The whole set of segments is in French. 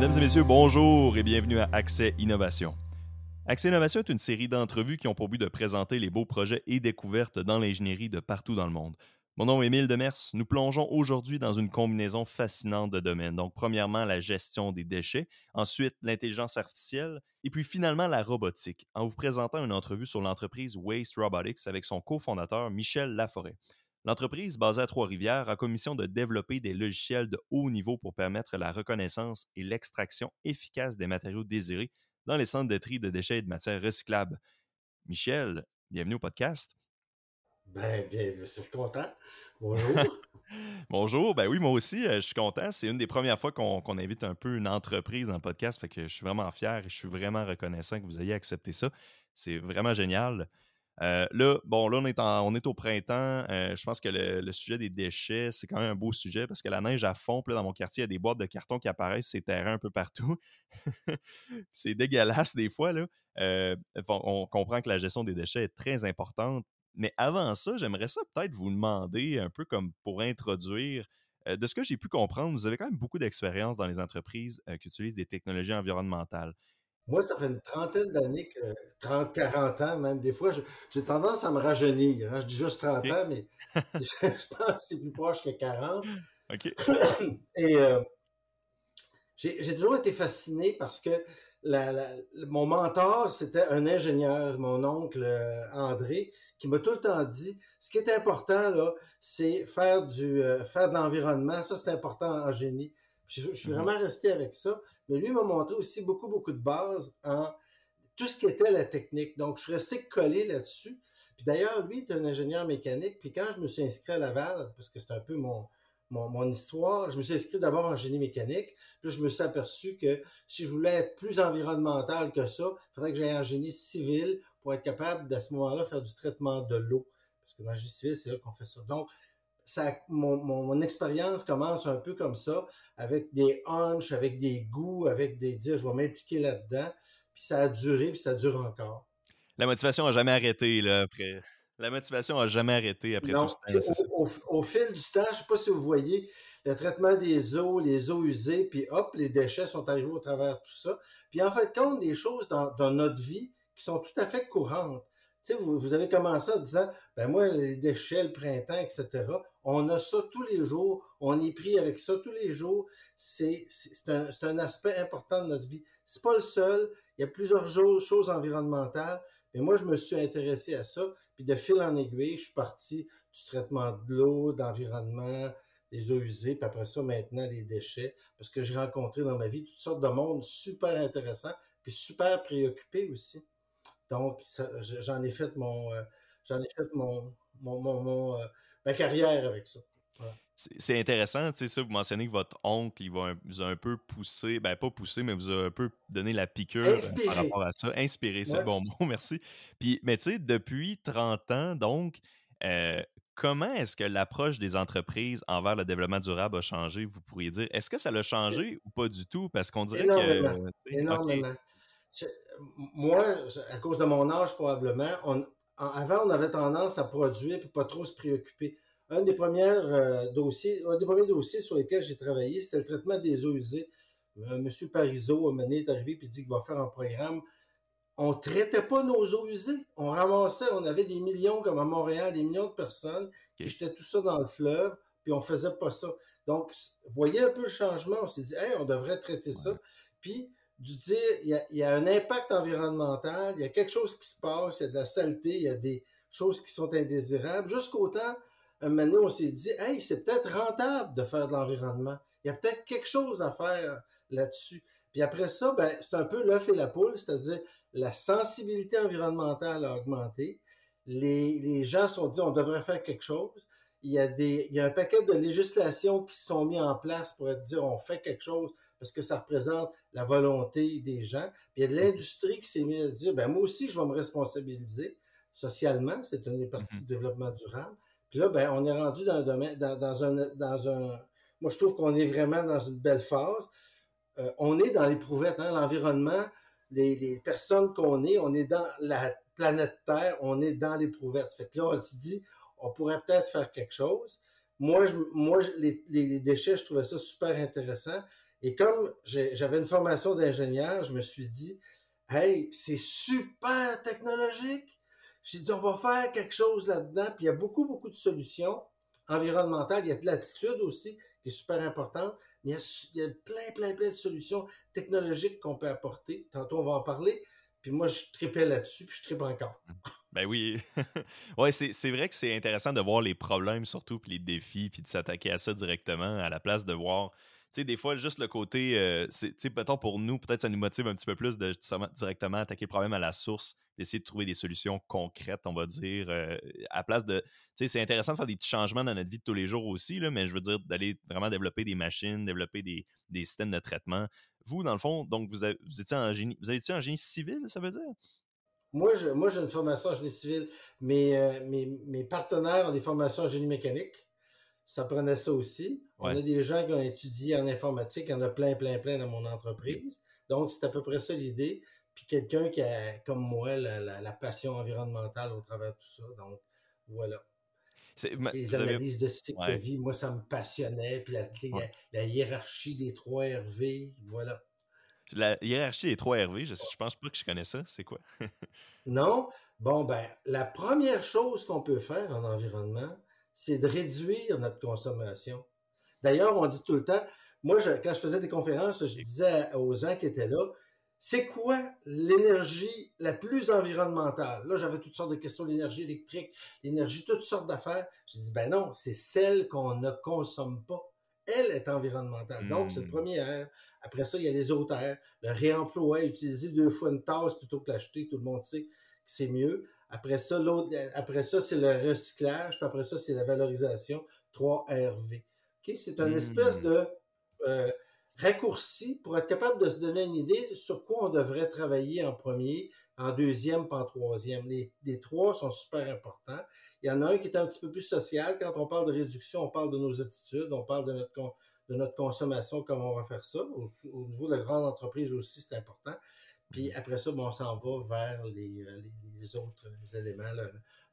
Mesdames et messieurs, bonjour et bienvenue à Accès Innovation. Accès Innovation est une série d'entrevues qui ont pour but de présenter les beaux projets et découvertes dans l'ingénierie de partout dans le monde. Mon nom est Émile Demers. Nous plongeons aujourd'hui dans une combinaison fascinante de domaines. Donc, premièrement, la gestion des déchets, ensuite, l'intelligence artificielle, et puis finalement, la robotique, en vous présentant une entrevue sur l'entreprise Waste Robotics avec son cofondateur Michel Laforêt. L'entreprise, basée à Trois-Rivières, a commission de développer des logiciels de haut niveau pour permettre la reconnaissance et l'extraction efficace des matériaux désirés dans les centres de tri de déchets et de matières recyclables. Michel, bienvenue au podcast. Ben, bien, je suis content. Bonjour. Bonjour. Ben oui, moi aussi, euh, je suis content. C'est une des premières fois qu'on invite un peu une entreprise dans le podcast. Fait que je suis vraiment fier et je suis vraiment reconnaissant que vous ayez accepté ça. C'est vraiment génial. Euh, là, bon, là, on est, on est au printemps. Euh, je pense que le, sujet des déchets, c'est quand même un beau sujet parce que la neige à fond. Là, dans mon quartier, il y a des boîtes de carton qui apparaissent ces terrains un peu partout. c'est dégueulasse des fois. Là. on comprend que la gestion des déchets est très importante. Mais avant ça, j'aimerais ça peut-être vous demander, un peu comme pour introduire, euh, de ce que j'ai pu comprendre, vous avez quand même beaucoup d'expérience dans les entreprises euh, qui utilisent des technologies environnementales. Moi, ça fait une trentaine d'années, que 30, 40 ans même. Des fois, j'ai tendance à me rajeunir. Hein. Je dis juste 30 ans, mais je pense que c'est plus proche que 40. OK. Et euh, j'ai toujours été fasciné parce que mon mentor, c'était un ingénieur, mon oncle André, qui m'a tout le temps dit, ce qui est important, là, c'est faire du euh, faire de l'environnement. Ça, c'est important en génie. Je, suis mhm. vraiment resté avec ça. Mais lui m'a montré aussi beaucoup, beaucoup de bases en tout ce qui était la technique. Donc, je suis resté collé là-dessus. Puis d'ailleurs, lui est un ingénieur mécanique. Puis quand je me suis inscrit à Laval, parce que c'est un peu mon, mon, histoire, je me suis inscrit d'abord en génie mécanique. Puis je me suis aperçu que si je voulais être plus environnemental que ça, il faudrait que j'aille en génie civil pour être capable, à ce moment-là, faire du traitement de l'eau. Parce que dans le génie civil, c'est là qu'on fait ça. Donc, ça, mon, mon, expérience commence un peu comme ça, avec des hunches, avec des goûts, avec des dire, je vais m'impliquer là-dedans. Puis ça a duré, puis ça dure encore. La motivation n'a jamais arrêté, là, après. La motivation n'a jamais arrêté après tout ce temps. Au, au, fil du temps, je ne sais pas si vous voyez, le traitement des eaux, les eaux usées, puis hop, les déchets sont arrivés au travers de tout ça. Puis en fait, compte des choses dans, dans notre vie qui sont tout à fait courantes. Tu sais, vous, vous, avez commencé en disant, ben moi, les déchets, le printemps, etc., on a ça tous les jours, on est pris avec ça tous les jours. C'est un, un aspect important de notre vie. C'est pas le seul. Il y a plusieurs choses environnementales. Mais moi, je me suis intéressé à ça. Puis de fil en aiguille, je suis parti du traitement de l'eau, d'environnement, les eaux usées, puis après ça, maintenant, les déchets. Parce que j'ai rencontré dans ma vie toutes sortes de monde super intéressants, puis super préoccupés aussi. Donc, j'en ai fait mon, euh, j'en ai fait mon, mon, mon, euh, ma carrière avec ça. C'est intéressant, tu sais, ça, vous mentionnez que votre oncle, il va vous a un peu poussé, ben pas poussé, mais vous a un peu donné la piqûre euh, par rapport à ça. Inspiré, c'est bon mot, merci. Puis, mais tu sais, depuis 30 ans, donc, comment est-ce que l'approche des entreprises envers le développement durable a changé, vous pourriez dire? Est-ce que ça l'a changé ou pas du tout? Parce qu'on dirait que... Énormément moi, à cause de mon âge probablement, on, avant, on avait tendance à produire et pas trop se préoccuper. Un des premiers euh, dossiers, un des premiers dossiers sur lesquels j'ai travaillé, c'était le traitement des eaux usées. Euh, Monsieur Parizeau, un est arrivé et dit qu'il va faire un programme. On traitait pas nos eaux usées. On ramassait, on avait des millions, comme à Montréal, des millions de personnes qui jetaient tout ça dans le fleuve, puis on faisait pas ça. Donc, vous voyez un peu le changement. On s'est dit, hey, on devrait traiter ça. Puis, du dire, il y, a, un impact environnemental, il y a quelque chose qui se passe, il y a de la saleté, il y a des choses qui sont indésirables. Jusqu'au temps, un moment donné, on s'est dit, hey, c'est peut-être rentable de faire de l'environnement. Il y a peut-être quelque chose à faire là-dessus. Puis après ça, ben, c'est un peu l'œuf et la poule, c'est-à-dire la sensibilité environnementale a augmenté. Les, les gens se sont dit, on devrait faire quelque chose. Il y a des, il y a un paquet de législations qui sont mis en place pour dire, on fait quelque chose parce que ça représente la volonté des gens. Puis il y a de l'industrie qui s'est mise à dire, ben moi aussi, je vais me responsabiliser socialement, c'est une des parties mm-hmm. du développement durable. Puis là, ben, on est rendu dans un domaine, dans, un, dans un, moi je trouve qu'on est vraiment dans une belle phase. Euh, on est dans l'éprouvette, hein, l'environnement, les, les personnes qu'on est, on est dans la planète Terre, on est dans l'éprouvette. Fait que là, on se dit, on pourrait peut-être faire quelque chose. Moi, je, moi les, les, déchets, je trouvais ça super intéressant. Et comme j'avais une formation d'ingénieur, je me suis dit, hey, c'est super technologique. J'ai dit, on va faire quelque chose là-dedans. Puis il y a beaucoup, beaucoup de solutions environnementales. Il y a de l'attitude aussi qui est super importante. Mais il y, a, plein, plein, plein de solutions technologiques qu'on peut apporter. Tantôt, on va en parler. Puis moi, je tripais là-dessus, puis je tripe encore. Ben oui. ouais, c'est vrai que c'est intéressant de voir les problèmes surtout, puis les défis, puis de s'attaquer à ça directement, à la place de voir sais, des fois, juste le côté, euh, tu sais, mettons pour nous, peut-être ça nous motive un petit peu plus de directement attaquer le problème à la source, d'essayer de trouver des solutions concrètes, on va dire, euh, à place de, tu sais, c'est intéressant de faire des petits changements dans notre vie de tous les jours aussi, là, mais je veux dire, d'aller vraiment développer des machines, développer des, des, systèmes de traitement. Vous, dans le fond, donc, vous, étiez en génie, vous étiez en génie civil, ça veut dire? Moi, moi, j'ai une formation en génie civil. mais euh, mes, mes partenaires ont des formations en génie mécanique ça prenait ça aussi. On a des gens qui ont étudié en informatique, il y en a plein, plein, plein dans mon entreprise. Donc, c'est à peu près ça l'idée. Puis quelqu'un qui a, comme moi, la, passion environnementale au travers de tout ça. Donc, voilà. Les analyses de cycle de vie, moi, ça me passionnait. Puis la, hiérarchie des trois RV, voilà. La hiérarchie des trois RV, je, je pense pas que je connais ça. C'est quoi? non? Bon, ben, la première chose qu'on peut faire en environnement, c'est de réduire notre consommation. D'ailleurs, on dit tout le temps, moi, quand je faisais des conférences, je disais aux gens qui étaient là, c'est quoi l'énergie la plus environnementale? Là, j'avais toutes sortes de questions, l'énergie électrique, l'énergie, toutes sortes d'affaires. Je dis, ben non, c'est celle qu'on ne consomme pas. Elle est environnementale. Donc, c'est le hmm. premier air. Après ça, il y a les autres airs. Le réemploi, utiliser deux fois une tasse plutôt que l'acheter, tout le monde sait que c'est mieux. Après ça, l'autre, après ça, c'est le recyclage, puis après ça, c'est la valorisation 3RV. C'est une espèce hmm. de euh, raccourci pour être capable de se donner une idée sur quoi on devrait travailler en premier, en deuxième, pas en troisième. Les, trois sont super importants. Il y en a un qui est un petit peu plus social. Quand on parle de réduction, on parle de nos attitudes, on parle de notre, de notre consommation, comment on va faire ça. Au, niveau de la grande entreprise aussi, c'est important. Puis après ça, on s'en va vers les, euh, autres éléments,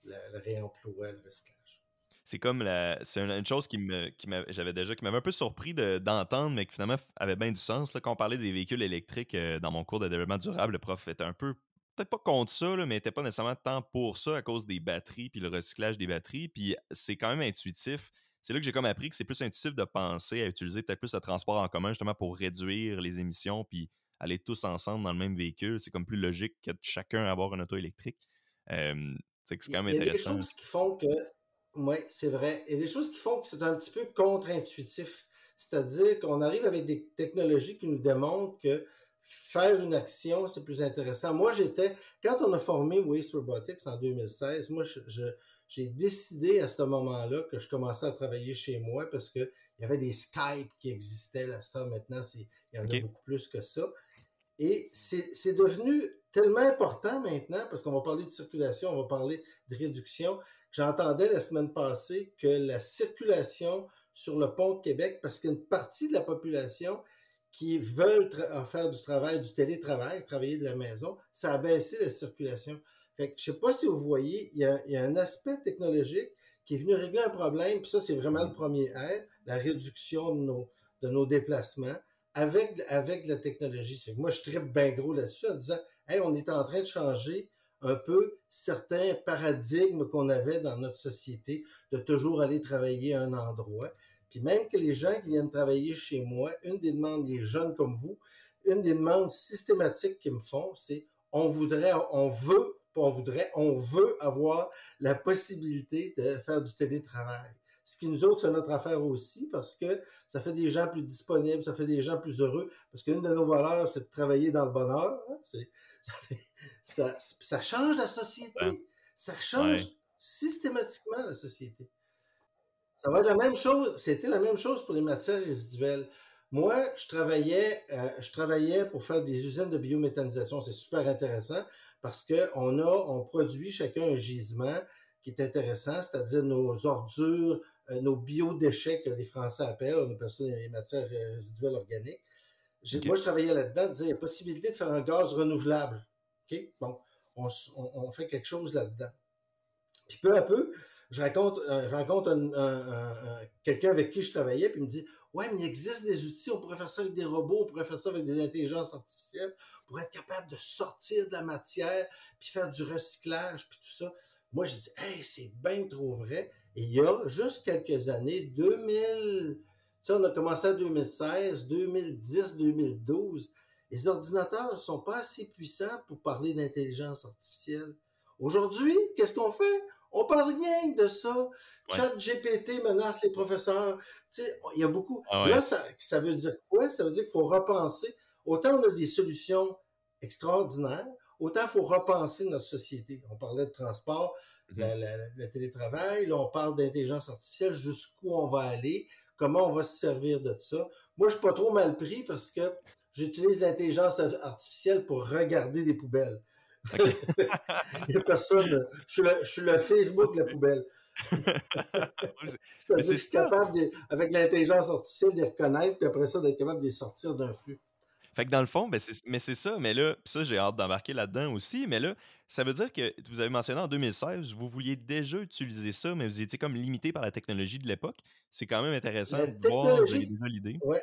le, réemploi, le recyclage. C'est comme la, c'est une, chose qui me, qui j'avais déjà, qui m'avait un peu surpris d'entendre, mais qui finalement avait bien du sens. Là, quand on parlait des véhicules électriques euh, dans mon cours de développement durable, le prof était un peu, peut-être pas contre ça, mais n'était pas nécessairement tant pour ça à cause des batteries puis le recyclage des batteries. Puis c'est quand même intuitif. C'est là que j'ai comme appris que c'est plus intuitif de penser à utiliser peut-être plus le transport en commun justement pour réduire les émissions puis aller tous ensemble dans le même véhicule. C'est comme plus logique que de chacun avoir une auto électrique. c'est quand même intéressant. Il y a des choses qui font que, oui, c'est vrai. Il y a des choses qui font que c'est un petit peu contre-intuitif. C'est-à-dire qu'on arrive avec des technologies qui nous démontrent que faire une action, c'est plus intéressant. Moi, j'étais, quand on a formé Waste Robotics en 2016, moi, j'ai décidé à ce moment-là que je commençais à travailler chez moi parce que il y avait des Skype qui existaient là. Ça, maintenant, il y en a beaucoup plus que ça. Et c'est devenu tellement important maintenant, parce qu'on va parler de circulation, on va parler de réduction. J'entendais la semaine passée que la circulation sur le pont de Québec, parce qu'une partie de la population qui veulent en faire du travail, du télétravail, travailler de la maison, ça a baissé la circulation. Fait que je sais pas si vous voyez, il y a, il y a un aspect technologique qui est venu régler un problème, puis ça, c'est vraiment le premier R, la réduction de nos, de nos déplacements avec, avec la technologie. C'est moi, je tripe bien gros là-dessus en disant Hey, on est en train de changer un peu certains paradigmes qu'on avait dans notre société, de toujours aller travailler à un endroit. Puis même que les gens qui viennent travailler chez moi, une des demandes des jeunes comme vous, une des demandes systématiques qu'ils me font, c'est on voudrait, on veut, pas on voudrait, on veut avoir la possibilité de faire du télétravail. Ce qui nous autres, c'est notre affaire aussi parce que ça fait des gens plus disponibles, ça fait des gens plus heureux. Parce qu'une de nos valeurs, c'est de travailler dans le bonheur. Hein, ça, ça, change la société. Ça change systématiquement la société. Ça va être la même chose. C'était la même chose pour les matières résiduelles. Moi, je travaillais, euh, je travaillais pour faire des usines de biométhanisation. C'est super intéressant parce qu'on a, on produit chacun un gisement qui est intéressant, c'est-à-dire nos ordures, nos biodéchets que les Français appellent, on appelle ça les matières résiduelles organiques. Moi, je travaillais là-dedans, disais, il y a possibilité de faire un gaz renouvelable. OK? Bon, on, fait quelque chose là-dedans. Puis peu à peu, je rencontre, euh, quelqu'un avec qui je travaillais, puis il me dit Ouais, mais il existe des outils, on pourrait faire ça avec des robots, on pourrait faire ça avec des intelligences artificielles, pour être capable de sortir de la matière, puis faire du recyclage, puis tout ça. Moi, j'ai dit, hey, c'est bien trop vrai. Et il y a juste quelques années, 2000, tu sais, on a commencé en 2016, 2010, 2012, les ordinateurs ne sont pas assez puissants pour parler d'intelligence artificielle. Aujourd'hui, qu'est-ce qu'on fait? On parle rien de ça. Chat GPT menace les professeurs. Tu sais, il y a beaucoup. Ah Là, ça, ça, veut dire quoi? Ça veut dire qu'il faut repenser. Autant on a des solutions extraordinaires, autant il faut repenser notre société. On parlait de transport, mm-hmm. le télétravail. Là, on parle d'intelligence artificielle, jusqu'où on va aller, comment on va se servir de ça. Moi, je suis pas trop mal pris parce que j'utilise l'intelligence artificielle pour regarder des poubelles. Il n'y a personne. Je suis, le, Facebook de la poubelle. C'est-à-dire que je suis capable, avec l'intelligence artificielle, de les reconnaître, puis après ça, d'être capable de les sortir d'un flux. Fait que dans le fond, ben mais c'est ça, mais là, ça, j'ai hâte d'embarquer là-dedans aussi, mais là, ça veut dire que vous avez mentionné en 2016, vous vouliez déjà utiliser ça, mais vous étiez comme limité par la technologie de l'époque. C'est quand même intéressant de voir déjà l'idée. Ouais.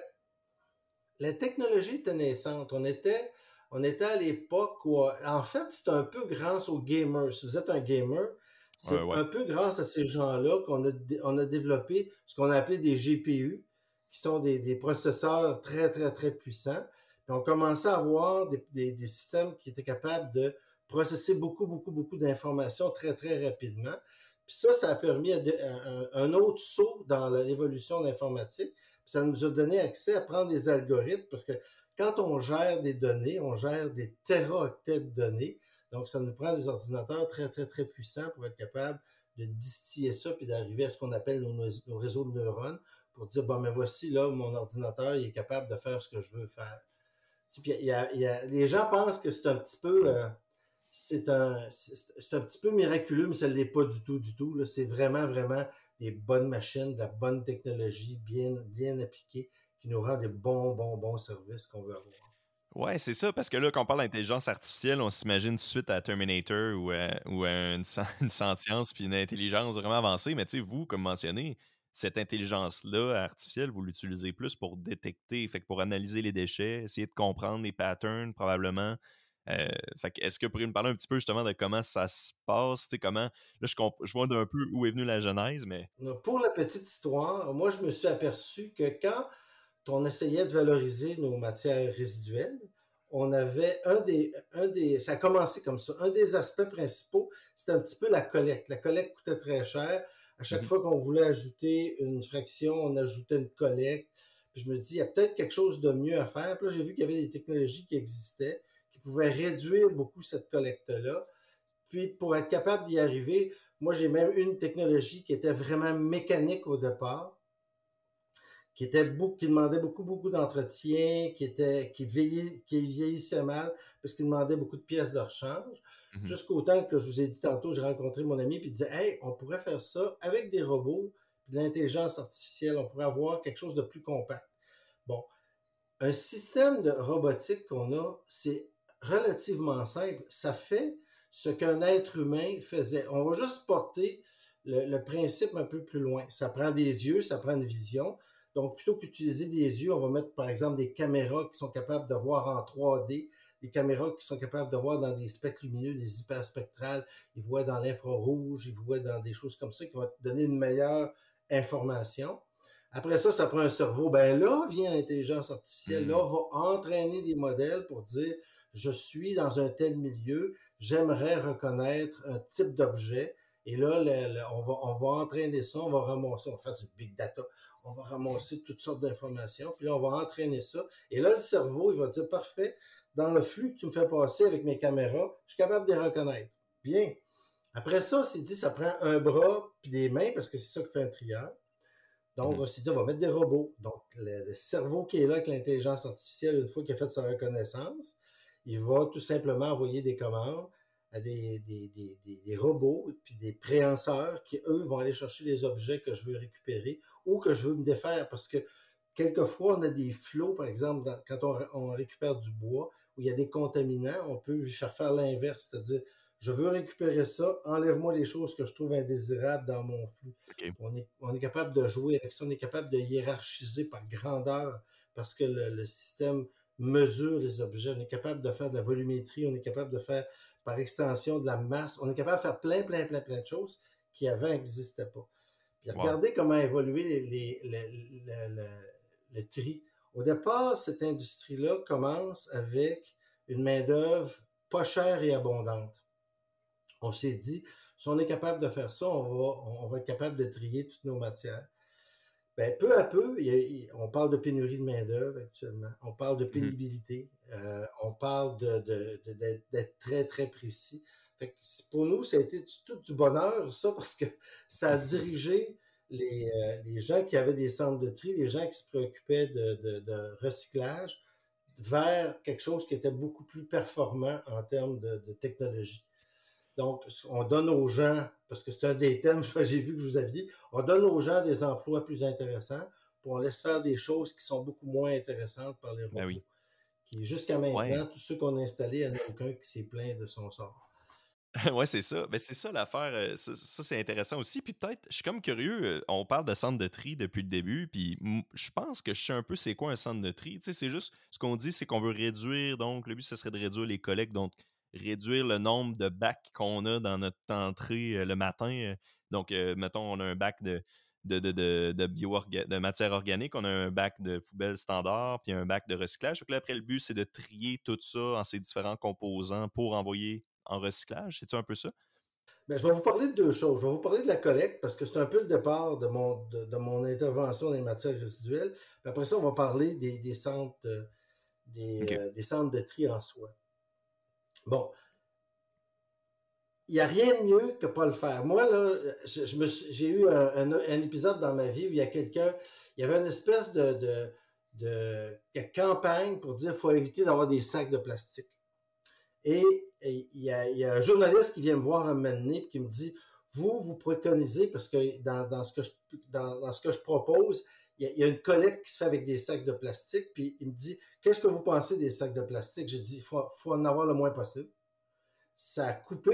La technologie était naissante. On était on était à l'époque où, en fait, c'est un peu grâce aux gamers. Si vous êtes un gamer, c'est un peu grâce à ces gens-là qu'on a, on a développé ce qu'on a appelé des GPU, qui sont des, processeurs très, très, très puissants. Puis on commençait à avoir des, systèmes qui étaient capables de processer beaucoup, beaucoup, beaucoup d'informations très, très rapidement. Puis ça, ça a permis un, autre saut dans l'évolution de l'informatique. Ça nous a donné accès à prendre des algorithmes parce que quand on gère des données, on gère des téraoctets de données. Donc, ça nous prend des ordinateurs très, très, très puissants pour être capable de distiller ça puis d'arriver à ce qu'on appelle nos, réseaux de neurones pour dire, bon, mais voici, là, mon ordinateur, il est capable de faire ce que je veux faire. Puis, y a, les gens pensent que c'est un petit peu, euh, c'est un, c'est un petit peu miraculeux, mais ça ne l'est pas du tout, du tout. C'est vraiment, vraiment des bonnes machines, de la bonne technologie bien, bien appliquée qui nous rend des bons, bons, bons services qu'on veut avoir. Ouais, c'est ça, parce que là, quand on parle d'intelligence artificielle, on s'imagine suite à Terminator ou, à, ou une, sentience puis une intelligence vraiment avancée. Mais tu sais, vous, comme mentionné, cette intelligence-là artificielle, vous l'utilisez plus pour détecter, fait que pour analyser les déchets, essayer de comprendre les patterns, probablement. Euh, fait est-ce que vous pourriez me parler un petit peu justement de comment ça se passe, comment, là je, je vois un peu où est venue la genèse, mais... Pour la petite histoire, moi je me suis aperçu que quand on essayait de valoriser nos matières résiduelles, on avait un des, un des, ça a commencé comme ça. Un des aspects principaux, c'était un petit peu la collecte. La collecte coûtait très cher. À chaque mhm. fois qu'on voulait ajouter une fraction, on ajoutait une collecte. Puis je me dis, il y a peut-être quelque chose de mieux à faire. Puis là, j'ai vu qu'il y avait des technologies qui existaient, qui pouvaient réduire beaucoup cette collecte-là. Puis pour être capable d'y arriver, moi, j'ai même une technologie qui était vraiment mécanique au départ qui était beaucoup, qui demandait beaucoup, beaucoup d'entretien, qui était, qui vieillissait mal, parce qu'il demandait beaucoup de pièces de rechange. Mhm. Jusqu'au temps que je vous ai dit tantôt, j'ai rencontré mon ami, puis il disait, hey, on pourrait faire ça avec des robots, de l'intelligence artificielle, on pourrait avoir quelque chose de plus compact. Bon. Un système de robotique qu'on a, c'est relativement simple. Ça fait ce qu'un être humain faisait. On va juste porter le, le, principe un peu plus loin. Ça prend des yeux, ça prend une vision, donc, plutôt qu'utiliser des yeux, on va mettre, par exemple, des caméras qui sont capables de voir en 3D, des caméras qui sont capables de voir dans des spectres lumineux, des hyperspectrales, ils voient dans l'infrarouge, ils voient dans des choses comme ça qui vont te donner une meilleure information. Après ça, ça prend un cerveau. Ben là vient l'intelligence artificielle. Là, on va entraîner des modèles pour dire, je suis dans un tel milieu, j'aimerais reconnaître un type d'objet. Et là, on, va, on va entraîner ça, on va ramasser, on va faire du big data on va ramasser toutes sortes d'informations, puis là, on va entraîner ça. Et là, le cerveau, il va dire, parfait, dans le flux que tu me fais passer avec mes caméras, je suis capable de les reconnaître. Bien. Après ça, c'est dit, ça prend un bras puis des mains, parce que c'est ça qui fait un trieur. Donc, mhm. on s'est dit, on va mettre des robots. Donc, le, cerveau qui est là avec l'intelligence artificielle, une fois qu'il a fait sa reconnaissance, il va tout simplement envoyer des commandes à des, des, des, des, robots puis des préhenseurs qui, eux, vont aller chercher les objets que je veux récupérer ou que je veux me défaire parce que quelquefois, on a des flots, par exemple, quand on, on, récupère du bois où il y a des contaminants, on peut lui faire faire l'inverse, c'est-à-dire je veux récupérer ça, enlève-moi les choses que je trouve indésirables dans mon flux. On, est, on, est, capable de jouer avec ça, on est capable de hiérarchiser par grandeur parce que le, système mesure les objets, on est capable de faire de la volumétrie, on est capable de faire par extension de la masse, on est capable de faire plein, plein, plein, plein de choses qui avant n'existaient pas. Puis regardez comment a évolué les, le tri. Au départ, cette industrie-là commence avec une main-d'œuvre pas chère et abondante on s'est dit, si on est capable de faire ça, on va, on va être capable de trier toutes nos matières. Ben, peu à peu, on parle de pénurie de main-d'œuvre actuellement. On parle de mmh pénibilité. Euh, on parle d'être très, très précis. pour nous, ça a été tout du bonheur, ça, parce que ça a dirigé les, euh, les, gens qui avaient des centres de tri, les gens qui se préoccupaient de, de recyclage, vers quelque chose qui était beaucoup plus performant en termes de, technologie. Donc, on donne aux gens, parce que c'est un des thèmes que j'ai vu que vous aviez, on donne aux gens des emplois plus intéressants, puis on laisse faire des choses qui sont beaucoup moins intéressantes par les ben robots. Qui, jusqu'à maintenant, tous ceux qu'on a installés, il n'y en a aucun qui s'est plaint de son sort. oui, c'est ça. Mais ben, c'est ça l'affaire. Euh, ça, c'est intéressant aussi. Puis peut-être, je suis comme curieux. Euh, on parle de centre de tri depuis le début. Puis je pense que je sais un peu c'est quoi un centre de tri. Tu sais, c'est juste ce qu'on dit, c'est qu'on veut réduire. Donc, le but, ce serait de réduire les collectes. Donc, réduire le nombre de bacs qu'on a dans notre entrée euh, le matin. Euh. Donc, euh, mettons, on a un bac de, de, de, de, de, matière organique, on a un bac de poubelle standard, puis un bac de recyclage. Donc là, après, le but, c'est de trier tout ça en ces différents composants pour envoyer en recyclage. C'est-tu un peu ça? Bien, je vais vous parler de deux choses. Je vais vous parler de la collecte parce que c'est un peu le départ de mon, de, mon intervention dans les matières résiduelles. Puis après ça, on va parler des, des centres, des, des centres de tri en soi. Bon. Il n'y a rien de mieux que pas le faire. Moi, là, j'ai eu un, épisode dans ma vie où il y a quelqu'un, il y avait une espèce de, campagne pour dire qu'il faut éviter d'avoir des sacs de plastique. Et, il, y a, un journaliste qui vient me voir un moment et qui me dit Vous, vous préconisez, parce que dans, ce, que je, propose, il y, a, une collecte qui se fait avec des sacs de plastique, puis il me dit Qu'est-ce que vous pensez des sacs de plastique? J'ai dit, il faut, en avoir le moins possible. Ça a coupé,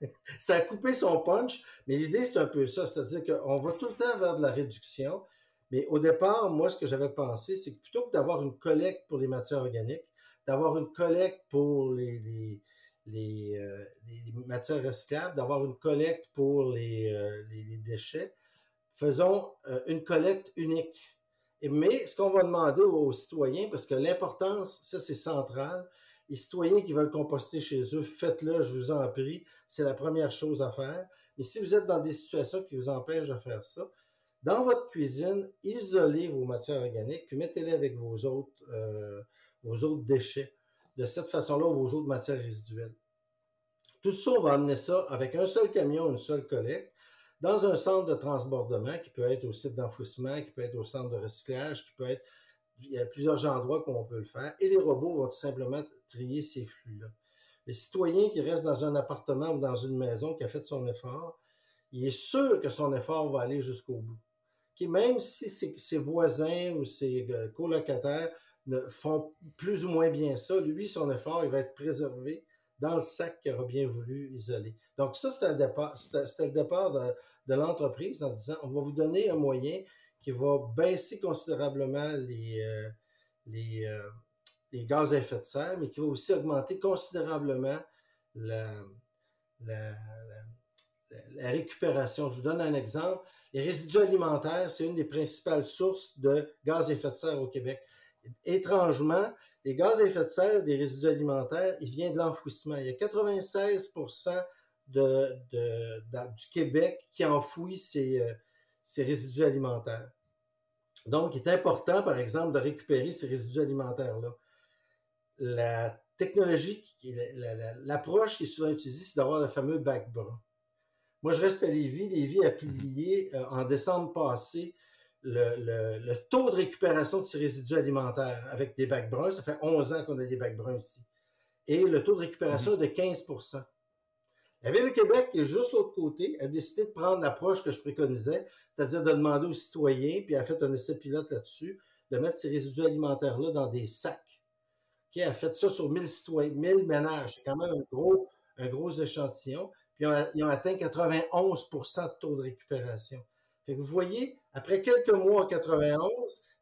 ça a coupé son punch, mais l'idée, c'est un peu ça. C'est-à-dire qu'on va tout le temps vers de la réduction. Mais au départ, moi, ce que j'avais pensé, c'est que plutôt que d'avoir une collecte pour les matières organiques, d'avoir une collecte pour les, les, euh, matières recyclables, d'avoir une collecte pour les, euh, déchets, faisons euh, une collecte unique mais ce qu'on va demander aux citoyens, parce que l'importance, ça c'est central, les citoyens qui veulent composter chez eux, faites-le, je vous en prie. C'est la première chose à faire. Mais si vous êtes dans des situations qui vous empêchent de faire ça, dans votre cuisine, isolez vos matières organiques, puis mettez-les avec vos autres, euh, vos autres déchets. De cette façon-là, vos autres matières résiduelles. Tout ça, on va amener ça avec un seul camion, une seule collecte dans un centre de transbordement qui peut être au site d'enfouissement, qui peut être au centre de recyclage, qui peut être. Il y a plusieurs endroits où on peut le faire. Et les robots vont tout simplement trier ces flux-là. Le citoyen qui reste dans un appartement ou dans une maison qui a fait son effort, il est sûr que son effort va aller jusqu'au bout. même si ses, voisins ou ses euh, colocataires ne font plus ou moins bien ça, lui, son effort, il va être préservé dans le sac qu'il aura bien voulu isoler. Donc ça, c'était le départ de, de l'entreprise en disant on va vous donner un moyen qui va baisser considérablement les, euh, euh, gaz à effet de serre, mais qui va aussi augmenter considérablement la, récupération. Je vous donne un exemple. Les résidus alimentaires, c'est une des principales sources de gaz à effet de serre au Québec. Étrangement, les gaz à effet de serre des résidus alimentaires, ils viennent de l'enfouissement. Il y a 96 de, du Québec qui enfouit ses, euh, ses, résidus alimentaires. Donc, il est important, par exemple, de récupérer ces résidus alimentaires-là. La technologie, l'approche qui est souvent utilisée, c'est d'avoir le fameux bac brun. Moi, je reste à Lévis. Lévis a mhm. publié euh, en décembre passé le, le, taux de récupération de ces résidus alimentaires avec des bacs bruns. Ça fait 11 ans qu'on a des bacs bruns ici. Et le taux de récupération mhm. est de 15 la Ville de Québec, qui est juste l'autre côté, a décidé de prendre l'approche que je préconisais, c'est-à-dire de demander aux citoyens, puis a fait un essai pilote là-dessus, de mettre ces résidus alimentaires-là dans des sacs. qui a fait ça sur 1000 citoyens, 1000 ménages. C'est quand même un gros, un gros échantillon, puis ils ont, atteint 91% de taux de récupération. Fait que vous voyez, après quelques mois 91,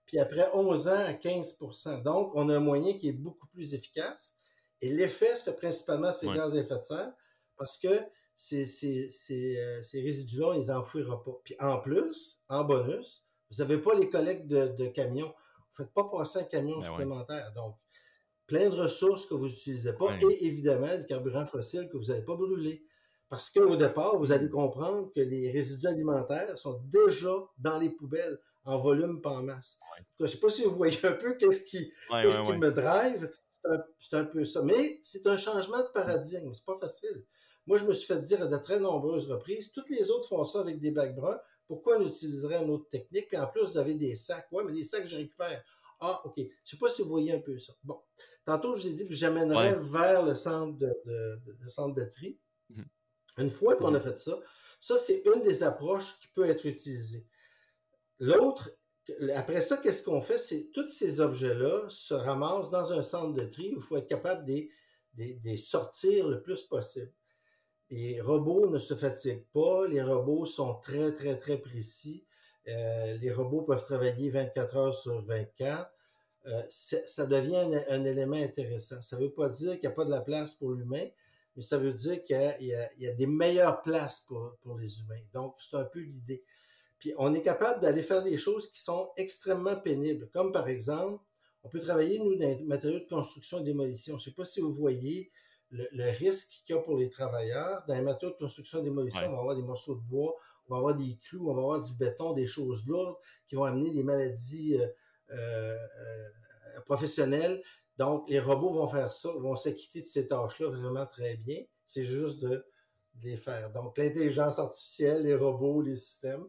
puis après 11 ans à 15% Donc, on a un moyen qui est beaucoup plus efficace. Et l'effet se fait principalement les gaz à effet de serre parce que ces, ces, ces, euh, ces résidus-là, on les enfouira pas. Puis en plus, en bonus, vous n'avez pas les collectes de, de camions. Vous ne faites pas passer un camion ben supplémentaire. Donc, plein de ressources que vous n'utilisez pas et évidemment des carburants fossiles que vous n'allez pas brûler. Parce qu'au départ, vous allez comprendre que les résidus alimentaires sont déjà dans les poubelles en volume, pas en masse. Je ne sais pas si vous voyez un peu qu'est-ce qui, qui me drive. C'est un, un, peu ça. Mais c'est un changement de paradigme. C'est pas facile. Moi, je me suis fait dire à de très nombreuses reprises, toutes les autres font ça avec des bacs bruns. Pourquoi on utiliserait une autre technique? Puis en plus, vous avez des sacs. Oui, mais les sacs, je récupère. Ah, OK. Je ne sais pas si vous voyez un peu ça. Bon. Tantôt, je vous ai dit que j'amènerais vers le centre de, de, centre de tri. Mhm. Une fois qu'on a fait ça, ça, c'est une des approches qui peut être utilisée. L'autre, après ça, qu'est-ce qu'on fait? C'est tous ces objets-là se ramassent dans un centre de tri où il faut être capable de les sortir le plus possible. Les robots ne se fatiguent pas. Les robots sont très, très, très précis. Euh, les robots peuvent travailler 24 heures sur 24. Euh, ça devient un, élément intéressant. Ça ne veut pas dire qu'il n'y a pas de la place pour l'humain, mais ça veut dire qu'il y, a des meilleures places pour, les humains. Donc, c'est un peu l'idée. Puis, on est capable d'aller faire des choses qui sont extrêmement pénibles, comme par exemple, on peut travailler, nous, dans les matériaux de construction et démolition. Je ne sais pas si vous voyez, le, risque qu'il y a pour les travailleurs. Dans les matériaux de construction démolition, on va avoir des morceaux de bois, on va avoir des clous, on va avoir du béton, des choses lourdes qui vont amener des maladies euh, euh, euh, professionnelles. Donc, les robots vont faire ça, vont s'acquitter de ces tâches-là vraiment très bien. C'est juste de, les faire. Donc, l'intelligence artificielle, les robots, les systèmes,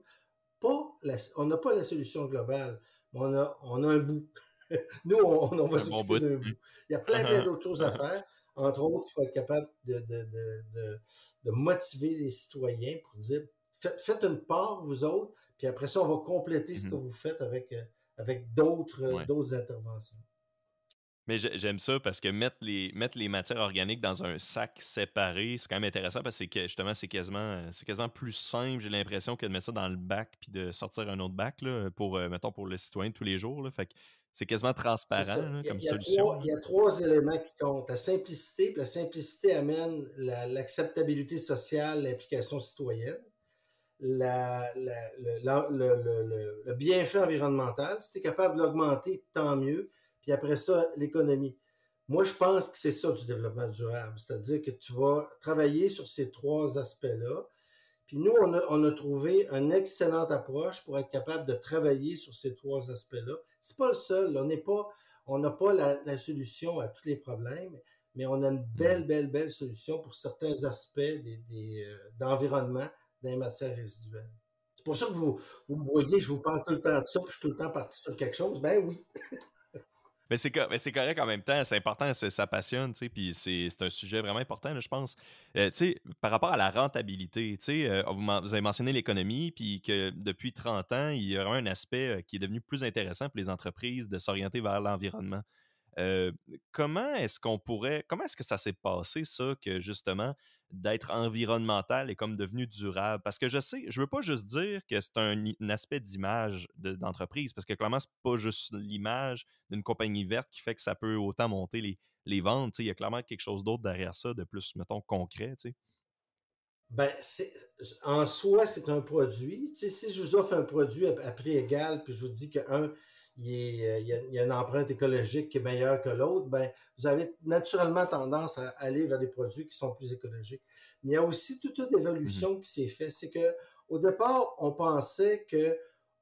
pas on n'a pas la solution globale, mais on a, on a un bout. Nous, on, on va s'occuper d'un bout. Il y a plein, plein d'autres choses à faire. Entre autres, il faut être capable de, de, de, de motiver les citoyens pour dire faites, une part, vous autres, puis après ça, on va compléter ce que mmh vous faites avec, euh, avec d'autres d'autres interventions. Mais j'aime ça parce que mettre les, mettre les matières organiques dans un sac séparé, c'est quand même intéressant parce que justement, c'est quasiment, c'est quasiment plus simple, j'ai l'impression, que de mettre ça dans le bac puis de sortir un autre bac là, pour, euh, mettons, pour le citoyen tous les jours. Là. Fait que c'est quasiment transparent comme solution. il y a trois éléments qui comptent. La simplicité, puis la simplicité amène l'acceptabilité sociale, l'implication citoyenne. La, le, le, bienfait environnemental, si tu es capable de l'augmenter, tant mieux. Puis après ça, l'économie. Moi, je pense que c'est ça du développement durable. C'est-à-dire que tu vas travailler sur ces trois aspects-là. Puis nous, on a, on a trouvé une excellente approche pour être capable de travailler sur ces trois aspects-là c'est pas le seul. On n'est pas, on n'a pas la, solution à tous les problèmes, mais on a une belle, mm. belle, belle solution pour certains aspects des, euh, d'environnement dans les matières résiduelles. C'est pour ça que vous, vous me voyez, je vous parle tout le temps de ça, puis je suis tout le temps parti sur quelque chose. Ben oui. Mais c'est, correct en même temps, c'est important, ça, passionne, tu sais, puis c'est, un sujet vraiment important, je pense. Euh, tu sais, par rapport à la rentabilité, tu sais, euh, vous, avez mentionné l'économie, puis que depuis 30 ans, il y a un aspect euh, qui est devenu plus intéressant pour les entreprises de s'orienter vers l'environnement. comment est-ce qu'on pourrait, comment est-ce que ça s'est passé, ça, que justement, d'être environnemental et comme devenu durable. Parce que je sais, je veux pas juste dire que c'est un, aspect d'image d'entreprise, parce que clairement, c'est pas juste l'image d'une compagnie verte qui fait que ça peut autant monter les, ventes. Il y a clairement quelque chose d'autre derrière ça, de plus, mettons, concret. sais. Ben, en soi, c'est un produit. si je vous offre un produit à, prix égal, puis je vous dis qu'un, il, euh, il, y a, il, y a, une empreinte écologique qui est meilleure que l'autre, ben, vous avez naturellement tendance à aller vers des produits qui sont plus écologiques. Mais il y a aussi toute une évolution mmh qui s'est faite. C'est que au départ, on pensait que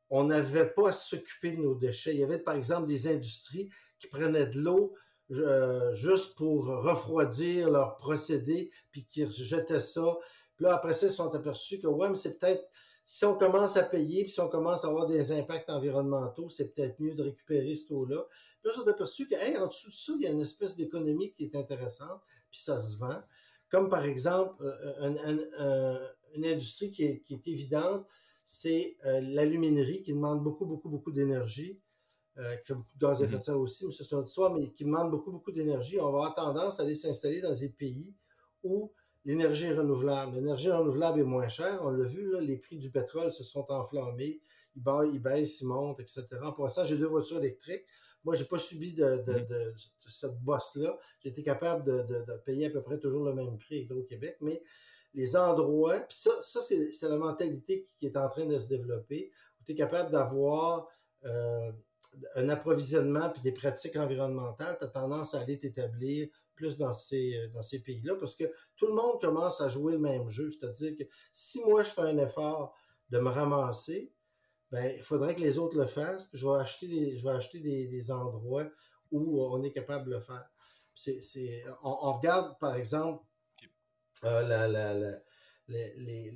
on n'avait pas à s'occuper de nos déchets. Il y avait par exemple des industries qui prenaient de l'eau euh, juste pour refroidir leurs procédés, puis qui jetaient ça. Puis là, après ça, ils se sont aperçus que ouais, mais c'est peut-être si on commence à payer, puis si on commence à avoir des impacts environnementaux, c'est peut-être mieux de récupérer ce taux-là. Puis là, on s'est aperçu qu'en dessous de ça, il y a une espèce d'économie qui est intéressante, puis ça se vend. Comme par exemple, euh, une industrie qui est, évidente, c'est euh, l'aluminerie qui demande beaucoup, beaucoup, beaucoup d'énergie, euh, qui fait beaucoup de gaz à effet de mm-hmm. serre aussi, mais c'est une autre histoire, mais qui demande beaucoup, beaucoup d'énergie. On va avoir tendance à aller s'installer dans des pays où l'énergie renouvelable. L'énergie renouvelable est moins chère. On l'a vu, là, les prix du pétrole se sont enflammés. Ils, baissent, ils montent, etc. Pour ça, j'ai deux voitures électriques. Moi, j'ai pas subi de, mm-hmm. cette bosse-là. J'ai été capable de, payer à peu près toujours le même prix au Québec, mais les endroits, puis ça, ça c'est la mentalité qui, est en train de se développer, où tu es capable d'avoir euh, un approvisionnement puis des pratiques environnementales, tu as tendance à aller t'établir plus dans ces, euh, dans ces pays-là parce que tout le monde commence à jouer le même jeu. C'est-à-dire que si moi je fais un effort de me ramasser, ben, il faudrait que les autres le fassent. Puis je vais acheter des, je vais acheter des, endroits où on est capable de le faire. C'est, on, regarde, par exemple, euh,